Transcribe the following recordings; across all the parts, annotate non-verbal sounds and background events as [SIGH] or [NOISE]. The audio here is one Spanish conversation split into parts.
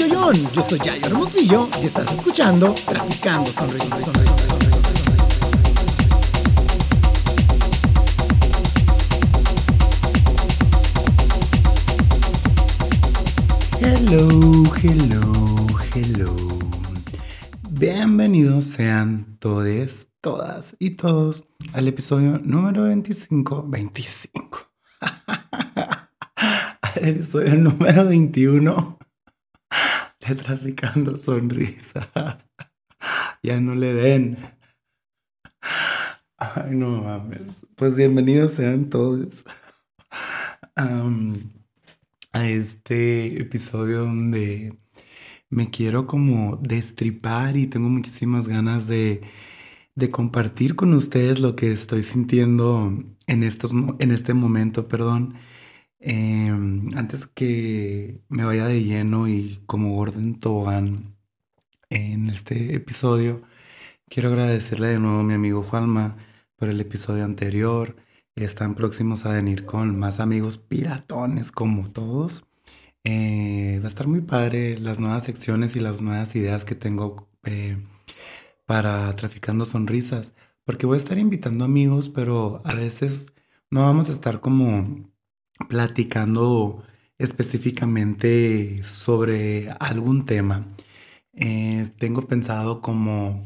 Yo soy Yayo Hermosillo y estás escuchando Traficando Sonrisas. Hello, hello, hello. Bienvenidos sean todos, todas y todos al episodio número 25. 25. [LAUGHS] al episodio número 21 [LAUGHS] de Traficando Sonrisas. [LAUGHS] ya no le den. [LAUGHS] Ay, no mames. Pues bienvenidos sean todos a este episodio donde me quiero como destripar y tengo muchísimas ganas de, de compartir con ustedes lo que estoy sintiendo en, estos, en este momento, perdón. Em, antes que me vaya de lleno y como Gordon Tobogán en este episodio, quiero agradecerle de nuevo a mi amigo Juanma por el episodio anterior. Están próximos a venir con más amigos piratones como todos. Eh, va a estar muy padre las nuevas secciones y las nuevas ideas que tengo eh, para Traficando Sonrisas, porque voy a estar invitando amigos, pero a veces no vamos a estar como platicando específicamente sobre algún tema. Eh, tengo pensado como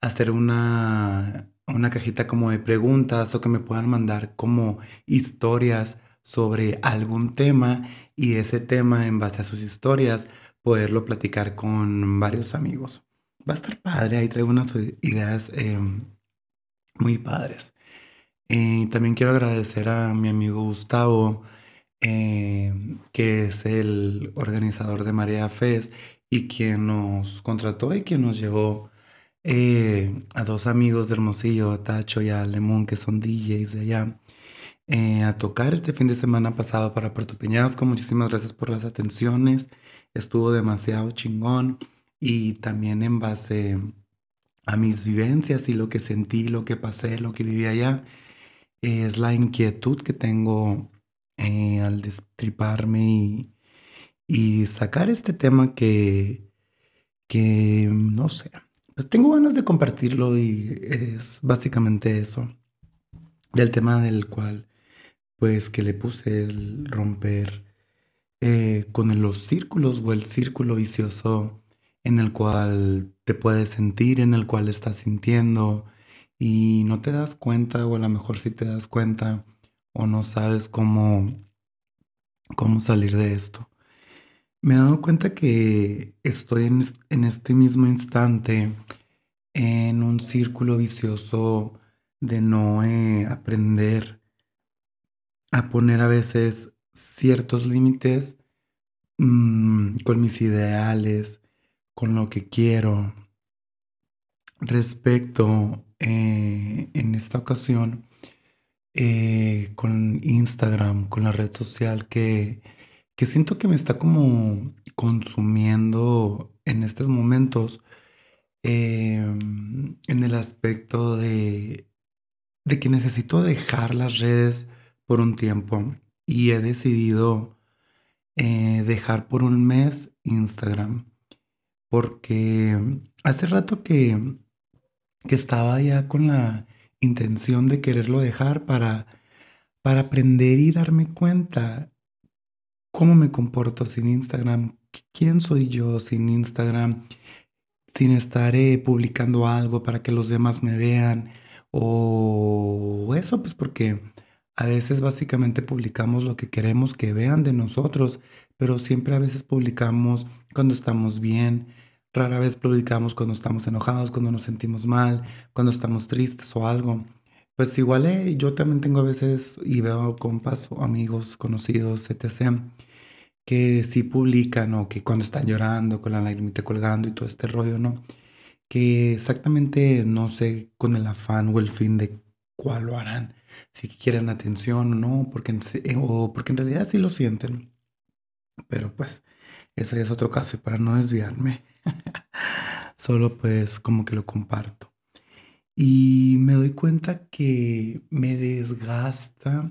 hacer una, una cajita como de preguntas o que me puedan mandar como historias sobre algún tema y ese tema en base a sus historias poderlo platicar con varios amigos. Va a estar padre, ahí traigo unas ideas em, muy padres. Eh, también quiero agradecer a mi amigo Gustavo, em, que es el organizador de Marea Fest y quien nos contrató y quien nos llevó eh, a dos amigos de Hermosillo, a Tacho y a Lemón, que son DJs de allá, eh, a tocar este fin de semana pasado para Puerto Peñasco. Muchísimas gracias por las atenciones. Estuvo demasiado chingón y también en base a mis vivencias y lo que sentí, lo que pasé, lo que viví allá, es la inquietud que tengo eh, al destriparme y, y sacar este tema que, que no sé, pues tengo ganas de compartirlo y es básicamente eso, del tema del cual, pues que le puse el romper eh, con los círculos o el círculo vicioso en el cual te puedes sentir, en el cual estás sintiendo y no te das cuenta o a lo mejor sí te das cuenta o no sabes cómo, cómo salir de esto. Me he dado cuenta que estoy en, este mismo instante en un círculo vicioso de no eh, aprender a poner a veces ciertos límites mm, con mis ideales, con lo que quiero. Respecto eh, en esta ocasión eh, con Instagram, con la red social que que siento que me está como consumiendo en estos momentos em, en el aspecto de, de que necesito dejar las redes por un tiempo y he decidido eh, dejar por un mes Instagram porque hace rato que, que estaba ya con la intención de quererlo dejar para, para aprender y darme cuenta cómo me comporto sin Instagram, quién soy yo sin Instagram, sin estar eh, publicando algo para que los demás me vean o eso, pues porque a veces básicamente publicamos lo que queremos que vean de nosotros, pero siempre a veces publicamos cuando estamos bien, rara vez publicamos cuando estamos enojados, cuando nos sentimos mal, cuando estamos tristes o algo. Pues igual eh, yo también tengo a veces y veo compas o amigos conocidos, etc., que sí publican o que cuando están llorando con la lagrimita colgando y todo este rollo, ¿no? Que exactamente no sé con el afán o el fin de cuál lo harán, si quieren atención o no, porque, eh, o porque en realidad sí lo sienten. Pero pues ese es otro caso y para no desviarme, [LAUGHS] solo pues como que lo comparto. Y me doy cuenta que me desgasta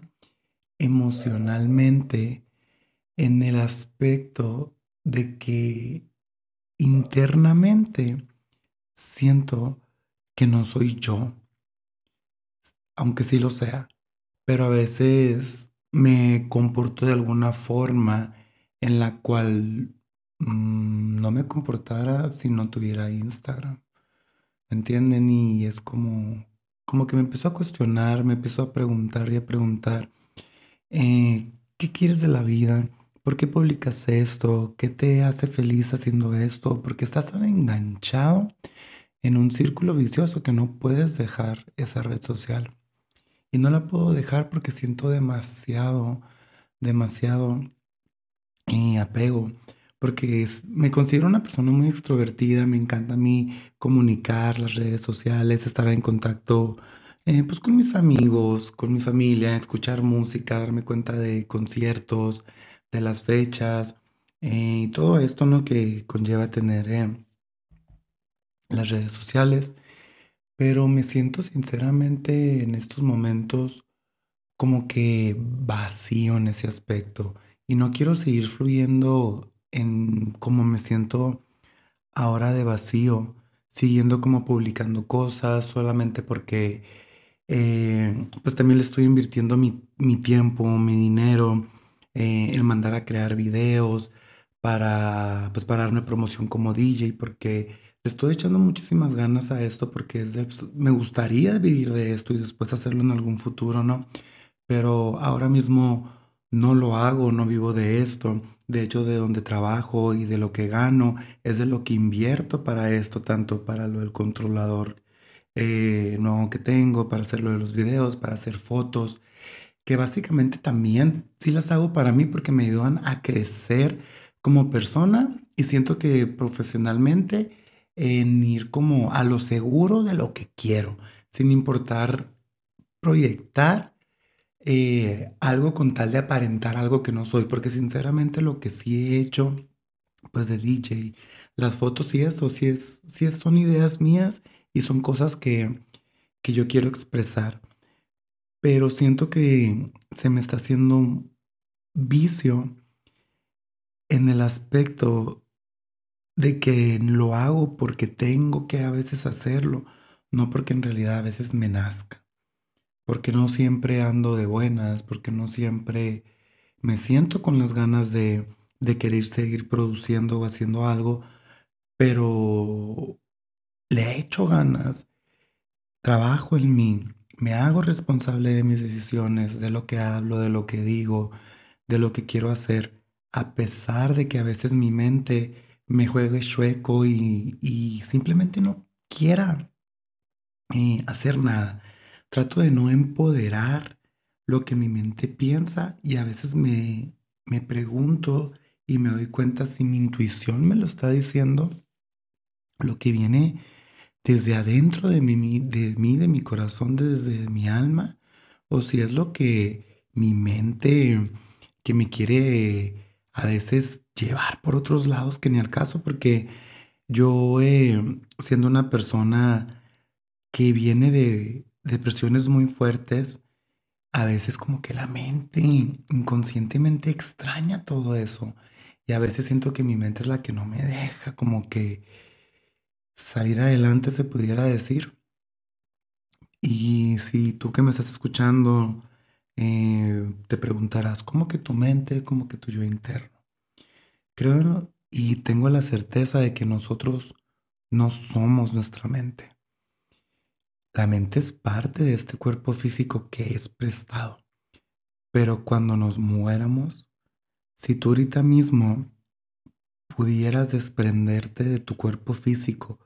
emocionalmente en el aspecto de que internamente siento que no soy yo, aunque sí lo sea, pero a veces me comporto de alguna forma en la cual mm, no me comportara si no tuviera Instagram. ¿Me entienden? Y es como, como que me empezó a cuestionar, me empezó a preguntar y a preguntar, eh, ¿qué quieres de la vida? ¿Por qué publicas esto? ¿Qué te hace feliz haciendo esto? Porque estás tan enganchado en un círculo vicioso que no puedes dejar esa red social. Y no la puedo dejar porque siento demasiado, demasiado eh, apego. Porque me considero una persona muy extrovertida, me encanta a mí comunicar las redes sociales, estar en contacto eh, pues con mis amigos, con mi familia, escuchar música, darme cuenta de conciertos, de las fechas eh, y todo esto ¿no? que conlleva tener las redes sociales, pero me siento sinceramente en estos momentos como que vacío en ese aspecto y no quiero seguir fluyendo en cómo me siento ahora de vacío, siguiendo como publicando cosas solamente porque eh, pues también le estoy invirtiendo mi, tiempo, mi dinero, eh, el mandar a crear videos para pues para darme promoción como DJ porque estoy echando muchísimas ganas a esto porque es pues, me gustaría vivir de esto y después hacerlo en algún futuro, ¿no? Pero ahora mismo no lo hago, no vivo de esto. De hecho, de donde trabajo y de lo que gano es de lo que invierto para esto, tanto para lo del controlador eh, nuevo que tengo, para hacer lo de los videos, para hacer fotos, que básicamente también sí las hago para mí porque me ayudan a crecer como persona y siento que profesionalmente en ir como a lo seguro de lo que quiero, sin importar proyectar eh, algo con tal de aparentar algo que no soy, porque sinceramente lo que sí he hecho, pues de DJ, las fotos y eso, sí, es, sí son ideas mías y son cosas que, que yo quiero expresar, pero siento que se me está haciendo vicio en el aspecto de que lo hago porque tengo que a veces hacerlo, no porque en realidad a veces me nazca, porque no siempre ando de buenas, porque no siempre me siento con las ganas de, querer seguir produciendo o haciendo algo, pero le echo ganas, trabajo en mí, me hago responsable de mis decisiones, de lo que hablo, de lo que digo, de lo que quiero hacer, a pesar de que a veces mi mente me juegue chueco y, simplemente no quiera eh, hacer nada. Trato de no empoderar lo que mi mente piensa y a veces me, me pregunto y me doy cuenta si mi intuición me lo está diciendo, lo que viene desde adentro de mí, de mí, de mi corazón, desde mi alma, o si es lo que mi mente que me quiere a veces llevar por otros lados que ni al caso, porque yo, eh, siendo una persona que viene de depresiones muy fuertes, a veces como que la mente inconscientemente extraña todo eso. Y a veces siento que mi mente es la que no me deja como que salir adelante, se pudiera decir. Y si tú que me estás escuchando eh, te preguntarás, ¿cómo que tu mente, cómo que tu yo interno? Creo y tengo la certeza de que nosotros no somos nuestra mente. La mente es parte de este cuerpo físico que es prestado. Pero cuando nos muéramos, si tú ahorita mismo pudieras desprenderte de tu cuerpo físico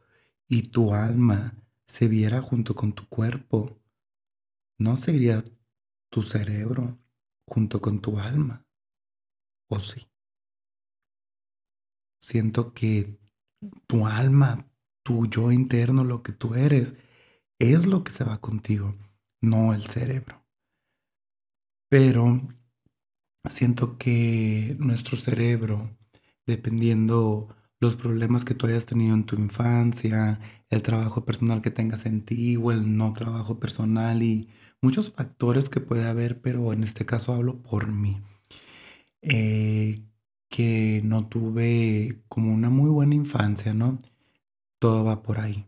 y tu alma se viera junto con tu cuerpo, no sería tu cerebro junto con tu alma. ¿O sí? Siento que tu alma, tu yo interno, lo que tú eres, es lo que se va contigo, no el cerebro. Pero siento que nuestro cerebro, dependiendo los problemas que tú hayas tenido en tu infancia, el trabajo personal que tengas en ti o el no trabajo personal y muchos factores que puede haber, pero en este caso hablo por mí. Eh, que no tuve como una muy buena infancia, ¿no? Todo va por ahí.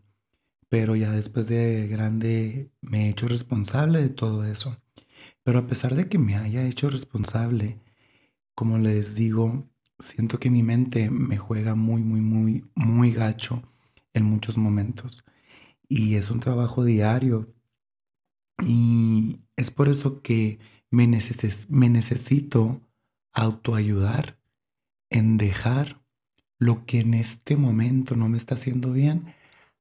Pero ya después de grande me he hecho responsable de todo eso. Pero a pesar de que me haya hecho responsable, como les digo, siento que mi mente me juega muy, muy, muy, muy gacho en muchos momentos. Y es un trabajo diario. Y es por eso que me, me necesito autoayudar en dejar lo que en este momento no me está haciendo bien,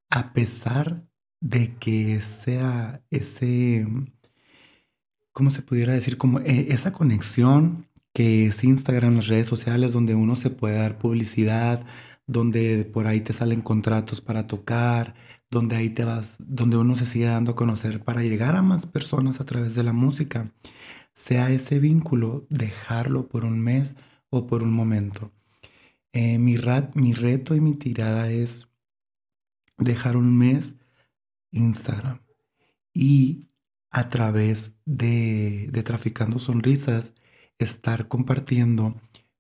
a pesar de que sea ese, ¿cómo se pudiera decir? Como eh, esa conexión que es Instagram, las redes sociales, donde uno se puede dar publicidad, donde por ahí te salen contratos para tocar, donde ahí te vas, donde uno se sigue dando a conocer para llegar a más personas a través de la música. Sea ese vínculo, dejarlo por un mes o por un momento. Eh, mi, mi reto y mi tirada es dejar un mes Instagram y a través de, de Traficando Sonrisas estar compartiendo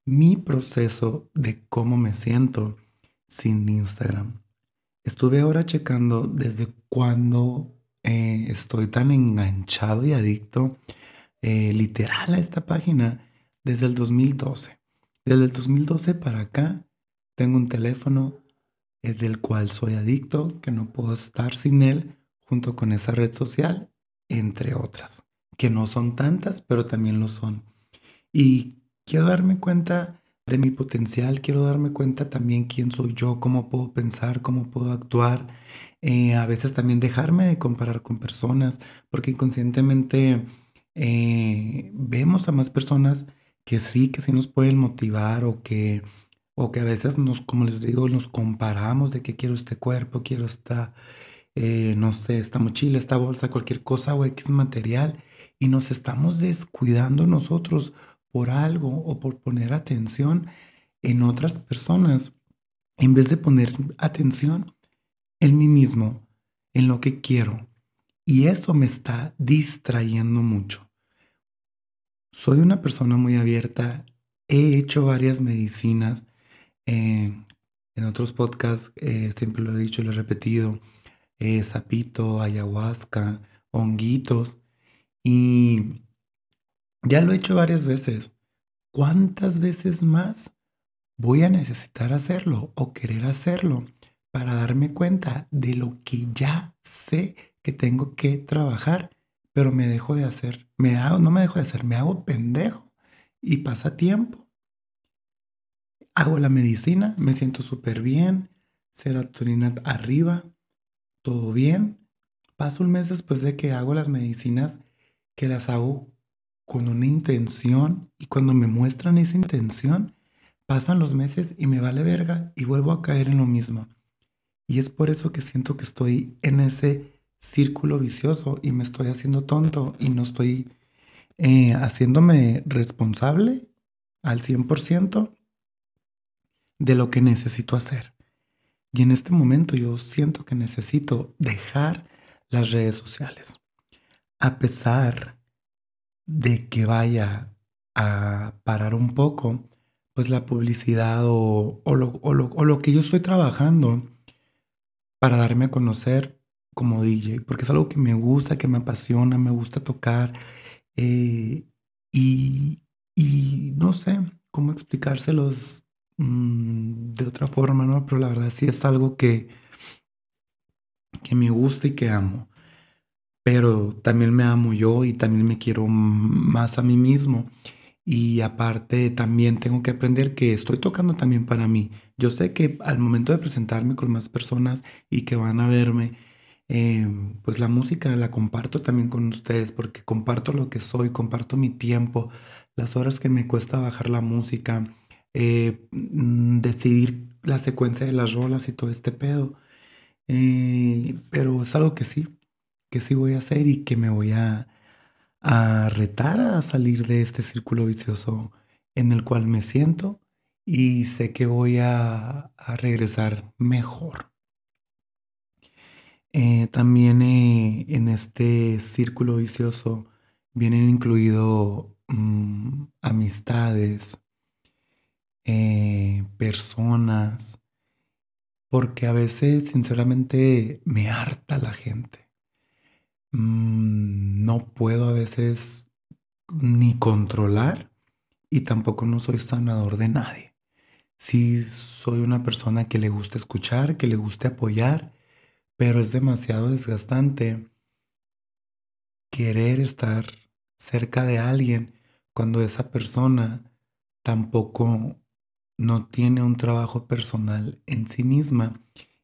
mi proceso de cómo me siento sin Instagram. Estuve ahora checando desde cuando eh, estoy tan enganchado y adicto eh, literal a esta página desde el 2012. Desde el 2012 para acá tengo un teléfono del cual soy adicto, que no puedo estar sin él, junto con esa red social, entre otras, que no son tantas, pero también lo son. Y quiero darme cuenta de mi potencial, quiero darme cuenta también quién soy yo, cómo puedo pensar, cómo puedo actuar. Eh, a veces también dejarme de comparar con personas, porque inconscientemente eh, vemos a más personas que sí, que sí nos pueden motivar o que, o que a veces nos, como les digo, nos comparamos de que quiero este cuerpo, quiero esta, eh, no sé, esta mochila, esta bolsa, cualquier cosa o X material y nos estamos descuidando nosotros por algo o por poner atención en otras personas en vez de poner atención en mí mismo, en lo que quiero. Y eso me está distrayendo mucho. Soy una persona muy abierta. He hecho varias medicinas. Eh, en otros podcasts eh, siempre lo he dicho, lo he repetido. Eh, ayahuasca, honguitos. Y ya lo he hecho varias veces. ¿Cuántas veces más voy a necesitar hacerlo o querer hacerlo para darme cuenta de lo que ya sé que tengo que trabajar, pero me dejo de hacer? Me hago, no me dejo de hacer, me hago pendejo y pasa tiempo. Hago la medicina, me siento súper bien, serotonina arriba, todo bien. Paso un mes después de que hago las medicinas, que las hago con una intención y cuando me muestran esa intención, pasan los meses y me vale verga y vuelvo a caer en lo mismo. Y es por eso que siento que estoy en ese círculo vicioso y me estoy haciendo tonto y no estoy eh, haciéndome responsable al 100% de lo que necesito hacer. Y en este momento yo siento que necesito dejar las redes sociales. A pesar de que vaya a parar un poco, pues la publicidad o, lo, que yo estoy trabajando para darme a conocer como DJ, porque es algo que me gusta, que me apasiona, me gusta tocar eh, y, no sé cómo explicárselos mm, de otra forma, ¿no? Pero la verdad sí es algo que, que me gusta y que amo pero también me amo yo y también me quiero más a mí mismo. Y aparte también tengo que aprender que estoy tocando también para mí. Yo sé que al momento de presentarme con más personas y que van a verme, em, pues la música la comparto también con ustedes porque comparto lo que soy, comparto mi tiempo, las horas que me cuesta bajar la música, eh, mm, decidir la secuencia de las rolas y todo este pedo. Eh, pero es algo que sí, que sí voy a hacer y que me voy a, retar a salir de este círculo vicioso en el cual me siento y sé que voy a, regresar mejor. Eh, también en este círculo vicioso vienen incluidos mm, amistades, eh, personas, porque a veces sinceramente me harta la gente. Mm, no puedo a veces ni controlar y tampoco no soy sanador de nadie. Sí soy una persona que le gusta escuchar, que le gusta apoyar, pero es demasiado desgastante querer estar cerca de alguien cuando esa persona tampoco no tiene un trabajo personal en sí misma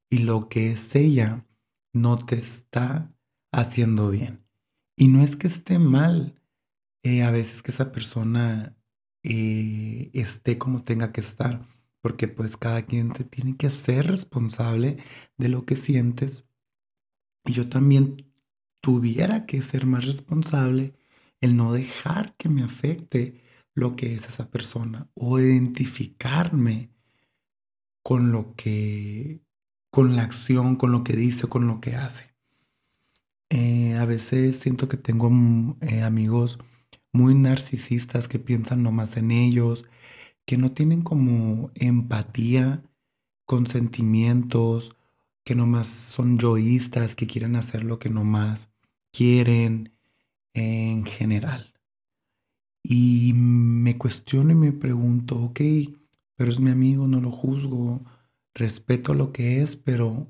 y lo que es ella no te está haciendo bien. Y no es que esté mal eh, a veces que esa persona eh, esté como tenga que estar, porque pues cada quien te tiene que ser responsable de lo que sientes. Y yo también tuviera que ser más responsable el no dejar que me afecte lo que es esa persona o identificarme con lo que, con la acción, con lo que dice, con lo que hace. Eh, a veces siento que tengo mm, eh, amigos muy narcisistas que piensan nomás en ellos, que no tienen como empatía con sentimientos, que nomás son yoístas, que quieren hacer lo que nomás quieren en general. Y me cuestiono y me pregunto, ok, pero es mi amigo, no lo juzgo, respeto lo que es, pero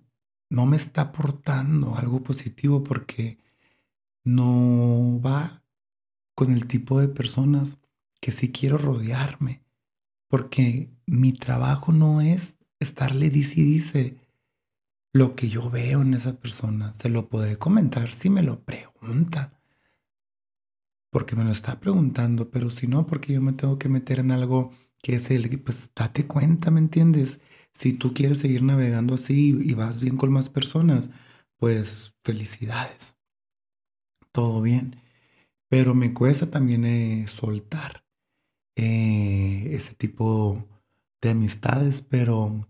no me está aportando algo positivo porque no va con el tipo de personas que sí quiero rodearme. Porque mi trabajo no es estarle dice y dice lo que yo veo en esa persona. Se lo podré comentar si me lo pregunta porque me lo está preguntando, pero si no, porque yo me tengo que meter en algo que es el, pues date cuenta, ¿me entiendes? Si tú quieres seguir navegando así y vas bien con más personas, pues felicidades. Todo bien. Pero me cuesta también eh, soltar eh, ese tipo de amistades, pero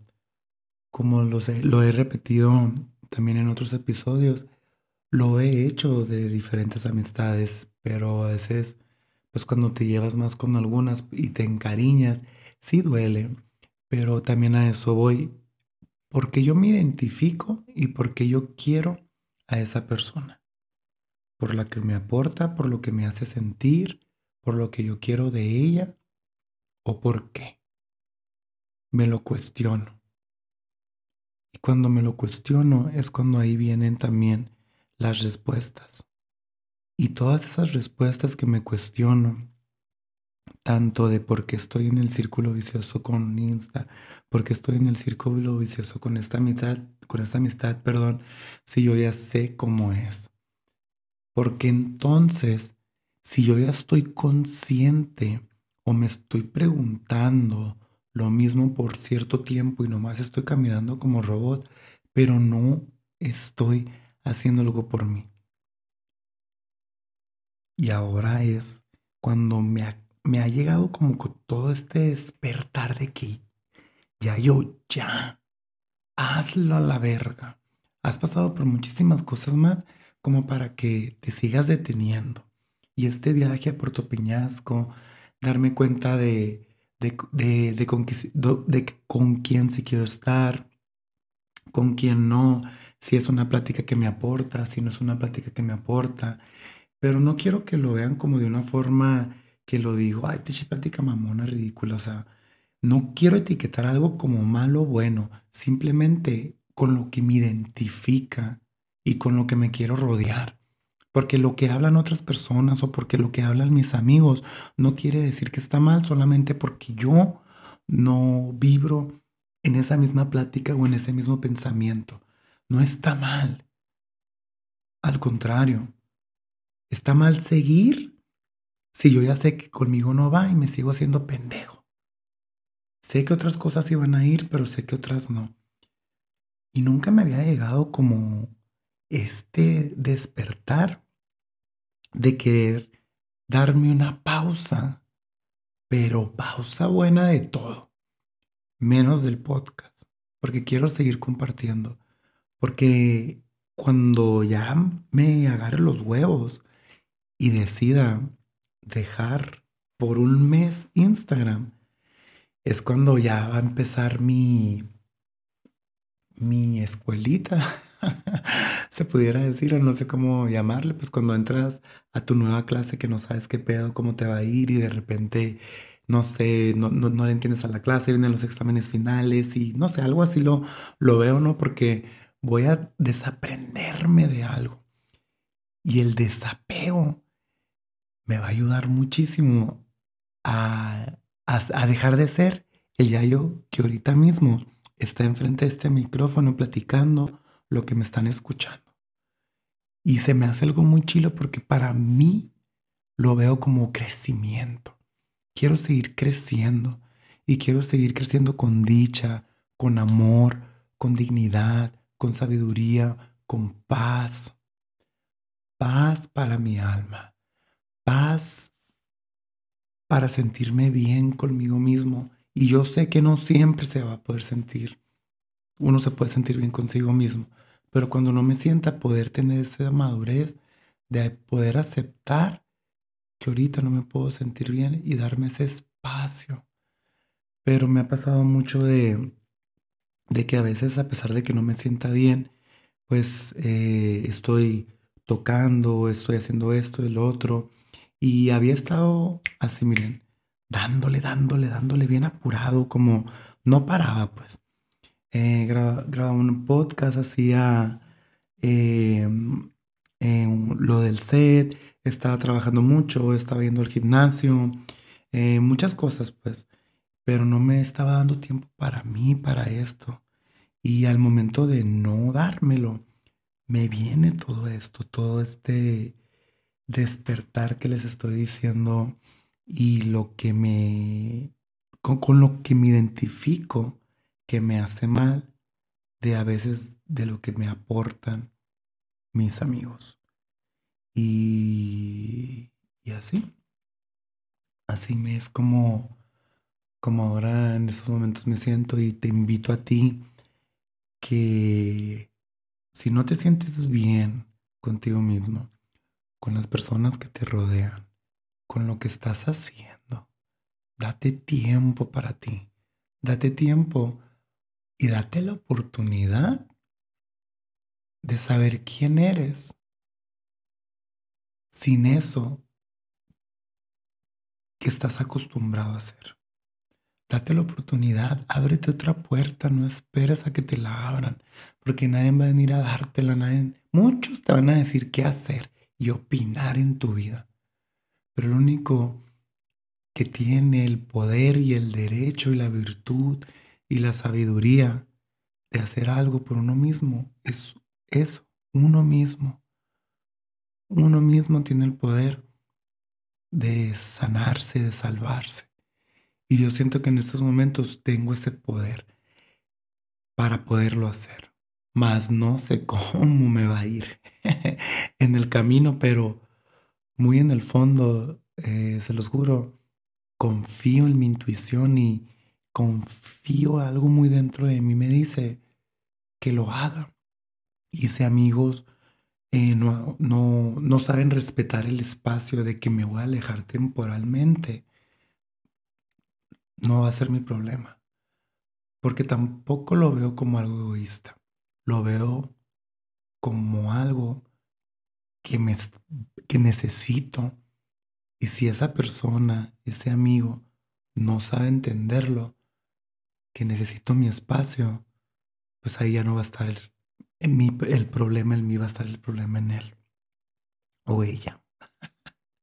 como lo, lo he repetido también en otros episodios, lo he hecho de diferentes amistades, pero a veces, pues cuando te llevas más con algunas y te encariñas, sí duele, pero también a eso voy, porque yo me identifico y porque yo quiero a esa persona, por la que me aporta, por lo que me hace sentir, por lo que yo quiero de ella o por qué. Me lo cuestiono. Y cuando me lo cuestiono es cuando ahí vienen también las respuestas. Y todas esas respuestas que me cuestiono, tanto de por qué estoy en el círculo vicioso con Insta, por qué estoy en el círculo vicioso con esta amistad, con esta amistad, perdón, si yo ya sé cómo es. Porque entonces, si yo ya estoy consciente o me estoy preguntando lo mismo por cierto tiempo y nomás estoy caminando como robot, pero no estoy haciendo algo por mí. Y ahora es cuando me ha, llegado como todo este despertar de que ya yo, ya, hazlo a la verga. Has pasado por muchísimas cosas más como para que te sigas deteniendo. Y este viaje a Puerto Peñasco, darme cuenta de, de, de, con, de con quién sí quiero estar, con quién no, si es una plática que me aporta, si no es una plática que me aporta, pero no quiero que lo vean como de una forma que lo digo, ay, pinche plática mamona, ridícula. O sea, no quiero etiquetar algo como malo o bueno, simplemente con lo que me identifica y con lo que me quiero rodear. Porque lo que hablan otras personas o porque lo que hablan mis amigos no quiere decir que está mal, solamente porque yo no vibro en esa misma plática o en ese mismo pensamiento. No está mal. Al contrario, Está mal seguir si yo ya sé que conmigo no va y me sigo haciendo pendejo. Sé que otras cosas iban a ir, pero sé que otras no. Y nunca me había llegado como este despertar de querer darme una pausa, pero pausa buena de todo, menos del podcast, porque quiero seguir compartiendo, porque cuando ya me agarre los huevos y decida dejar por un mes Instagram, es cuando ya va a empezar mi, mi escuelita, [LAUGHS] se pudiera decir, o no sé cómo llamarle, pues cuando entras a tu nueva clase que no sabes qué pedo, cómo te va a ir y de repente, no sé, no, no, le entiendes a la clase, vienen los exámenes finales y no sé, algo así lo, lo veo, ¿no? Porque voy a desaprenderme de algo. Y el desapego me va a ayudar muchísimo a, a, dejar de ser el yayo que ahorita mismo está enfrente de este micrófono platicando lo que me están escuchando. Y se me hace algo muy chilo porque para mí lo veo como crecimiento. Quiero seguir creciendo y quiero seguir creciendo con dicha, con amor, con dignidad, con sabiduría, con paz. Paz para mi alma. Paz para sentirme bien conmigo mismo. Y yo sé que no siempre se va a poder sentir. Uno se puede sentir bien consigo mismo. Pero cuando no me sienta poder tener esa madurez de poder aceptar que ahorita no me puedo sentir bien y darme ese espacio. Pero me ha pasado mucho de, de que a veces a pesar de que no me sienta bien, pues eh, estoy tocando, estoy haciendo esto lo otro y había estado así, miren, dándole, dándole, dándole bien apurado, como no paraba, pues. Eh, grababa un podcast, hacía em, lo del set, estaba trabajando mucho, estaba yendo al gimnasio, eh, muchas cosas, pues. Pero no me estaba dando tiempo para mí, para esto. Y al momento de no dármelo, me viene todo esto, todo este despertar que les estoy diciendo y lo que me, con, lo que me identifico que me hace mal de a veces de lo que me aportan mis amigos. Y, y así, así me es como, como ahora en estos momentos me siento y te invito a ti que si no te sientes bien contigo mismo, con las personas que te rodean, con lo que estás haciendo. Date tiempo para ti. Date tiempo y date la oportunidad de saber quién eres. Sin eso que estás acostumbrado a hacer. Date la oportunidad, ábrete otra puerta, no esperes a que te la abran, porque nadie va a venir a dártela, nadie, muchos te van a decir qué hacer, y opinar en tu vida. Pero el único que tiene el poder y el derecho y la virtud y la sabiduría de hacer algo por uno mismo es eso, uno mismo. Uno mismo tiene el poder de sanarse, de salvarse. Y yo siento que en estos momentos tengo ese poder para poderlo hacer mas no sé cómo me va a ir [LAUGHS] en el camino, pero muy en el fondo, eh, se los juro, confío en mi intuición y confío algo muy dentro de mí me dice que lo haga. Y si amigos eh, no, no, no saben respetar el espacio de que me voy a alejar temporalmente, no va a ser mi problema. Porque tampoco lo veo como algo egoísta lo veo como algo que, me, que necesito. Y si esa persona, ese amigo, no sabe entenderlo, que necesito mi espacio, pues ahí ya no va a estar el, en mí, el problema en mí, va a estar el problema en él o ella.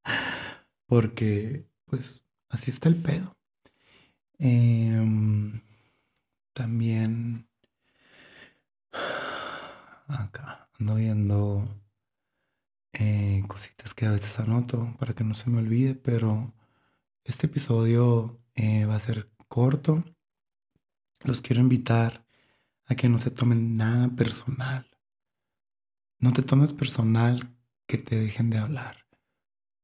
[LAUGHS] Porque, pues, así está el pedo. Em, también Acá ando viendo eh, cositas que a veces anoto para que no se me olvide, pero este episodio eh, va a ser corto. Los quiero invitar a que no se tomen nada personal. No te tomes personal que te dejen de hablar.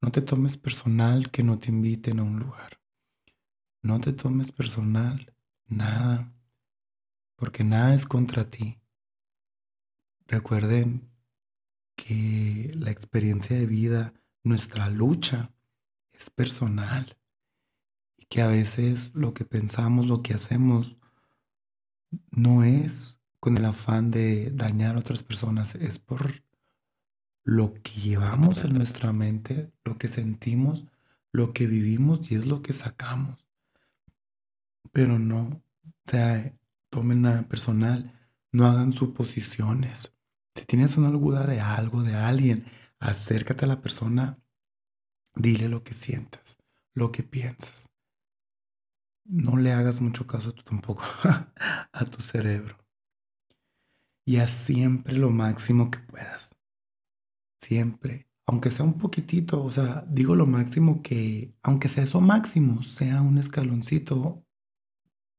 No te tomes personal que no te inviten a un lugar. No te tomes personal nada, porque nada es contra ti. Recuerden que la experiencia de vida, nuestra lucha, es personal y que a veces lo que pensamos, lo que hacemos, no es con el afán de dañar a otras personas, es por lo que llevamos en nuestra mente, lo que sentimos, lo que vivimos y es lo que sacamos. Pero no, o tomen nada personal, no hagan suposiciones. Si tienes una duda de algo, de alguien, acércate a la persona, dile lo que sientas, lo que piensas. No le hagas mucho caso tú tampoco [LAUGHS] a tu cerebro. Y haz siempre lo máximo que puedas. Siempre. Aunque sea un poquitito, o sea, digo lo máximo que, aunque sea eso máximo, sea un escaloncito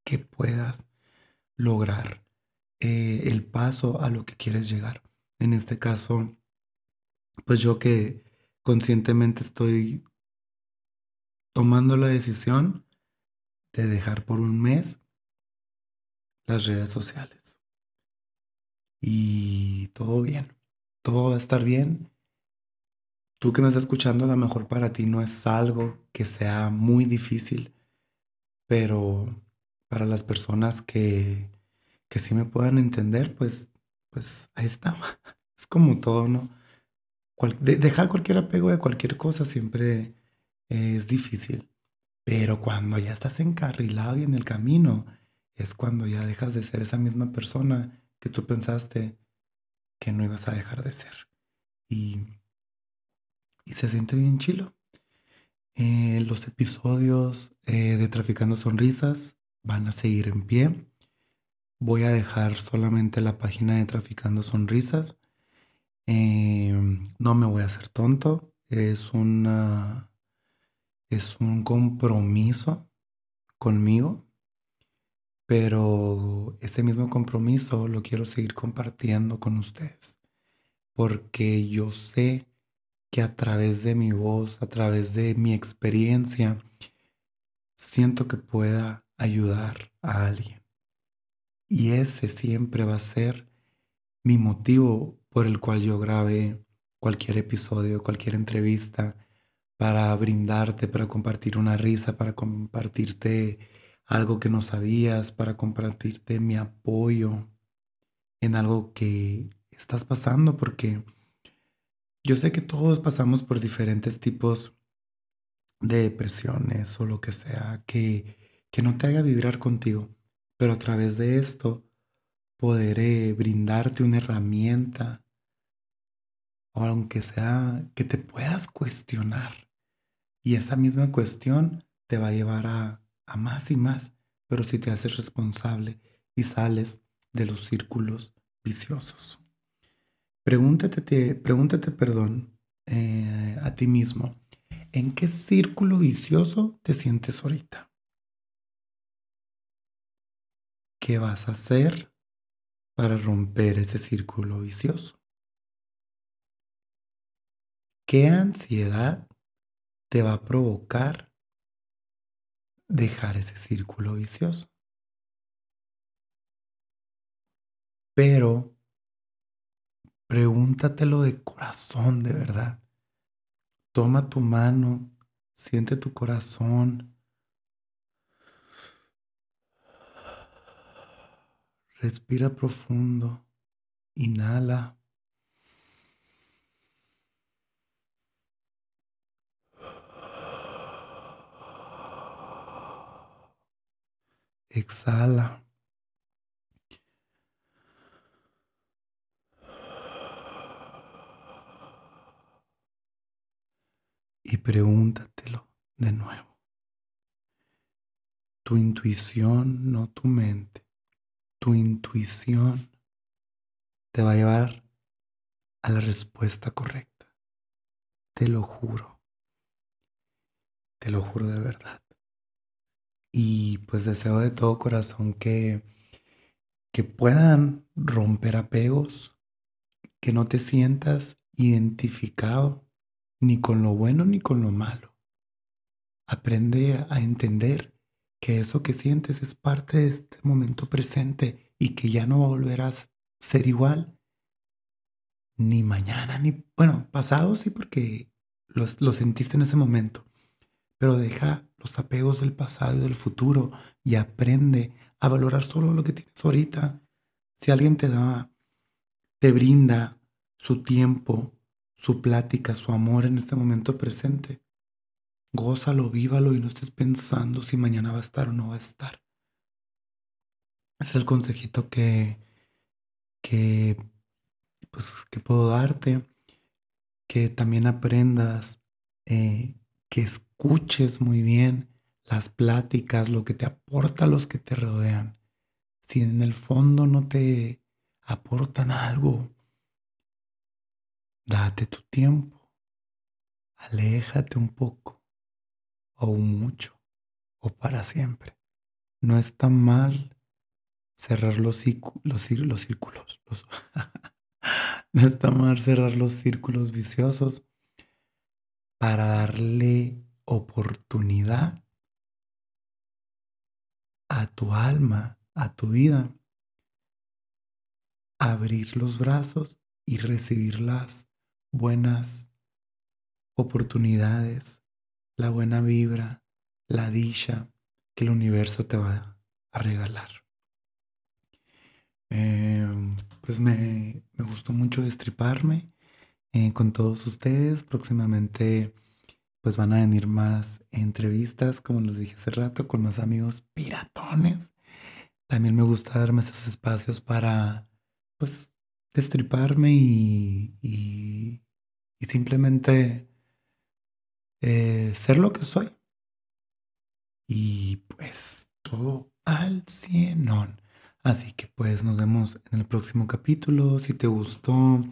que puedas lograr eh, el paso a lo que quieres llegar. En este caso, pues yo que conscientemente estoy tomando la decisión de dejar por un mes las redes sociales. Y todo bien, todo va a estar bien. Tú que me estás escuchando, a lo mejor para ti no es algo que sea muy difícil, pero para las personas que, que sí me puedan entender, pues, pues ahí está. [LAUGHS] Es como todo, ¿no? dejar cualquier apego de cualquier cosa siempre es difícil. Pero cuando ya estás encarrilado y en el camino, es cuando ya dejas de ser esa misma persona que tú pensaste que no ibas a dejar de ser. Y, y se siente bien chilo. Eh, los episodios eh, de Traficando Sonrisas van a seguir en pie. Voy a dejar solamente la página de Traficando Sonrisas. Eh, no me voy a hacer tonto. Es una es un compromiso conmigo, pero ese mismo compromiso lo quiero seguir compartiendo con ustedes, porque yo sé que a través de mi voz, a través de mi experiencia, siento que pueda ayudar a alguien. Y ese siempre va a ser mi motivo por el cual yo grabé cualquier episodio, cualquier entrevista, para brindarte, para compartir una risa, para compartirte algo que no sabías, para compartirte mi apoyo en algo que estás pasando, porque yo sé que todos pasamos por diferentes tipos de depresiones o lo que sea que, que no te haga vibrar contigo, pero a través de esto poder brindarte una herramienta, o aunque sea que te puedas cuestionar y esa misma cuestión te va a llevar a, más y más, pero si te haces responsable y sales de los círculos viciosos. Pregúntate, pregúntate perdón, eh, a ti mismo, ¿en qué círculo vicioso te sientes ahorita? ¿Qué vas a hacer para romper ese círculo vicioso? ¿Qué ansiedad te va a provocar dejar ese círculo vicioso. Pero pregúntatelo de corazón, de verdad. Toma tu mano, siente tu corazón. Respira profundo. Inhala. Exhala. Y pregúntatelo de nuevo. Tu intuición, no tu mente. Tu intuición te va a llevar a la respuesta correcta. Te lo juro. Te lo juro de verdad. Y pues deseo de todo corazón que, que puedan romper apegos, que no te sientas identificado ni con lo bueno ni con lo malo. Aprende a entender que eso que sientes es parte de este momento presente y que ya no volverás a ser igual ni mañana, ni, bueno, pasado sí porque lo, lo sentiste en ese momento, pero deja los apegos del pasado y del futuro y aprende a valorar solo lo que tienes ahorita. Si alguien te da, te brinda su tiempo, su plática, su amor en este momento presente, gózalo, vívalo y no estés pensando si mañana va a estar o no va a estar. Es el consejito que, que, pues, que puedo darte, que también aprendas, eh, que escuches muy bien las pláticas, lo que te aporta los que te rodean. Si en el fondo no te aportan algo, date tu tiempo, aléjate un poco, o mucho, o para siempre. No está mal cerrar los, los, los círculos. [LAUGHS] no está mal cerrar los círculos viciosos para darle oportunidad a tu alma, a tu vida, abrir los brazos y recibir las buenas oportunidades, la buena vibra, la dicha que el universo te va a regalar. Em, pues me, gustó mucho destriparme eh, con todos ustedes. Próximamente pues van a venir más entrevistas, como les dije hace rato, con más amigos piratones. También me gusta darme esos espacios para, pues, destriparme y, y, simplemente eh, ser lo que soy. Y pues todo al cienón. Así que pues nos vemos en el próximo capítulo. Si te gustó,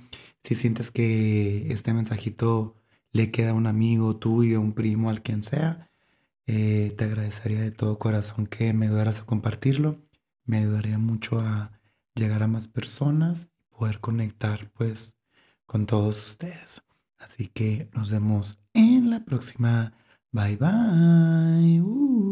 si sientes que este mensajito le queda a un amigo tuyo, un primo, al quien sea, eh, te agradecería de todo corazón que me ayudaras a compartirlo. Me ayudaría mucho a llegar a más personas y poder conectar pues con todos ustedes. Así que nos vemos en la próxima. Bye bye. Uh.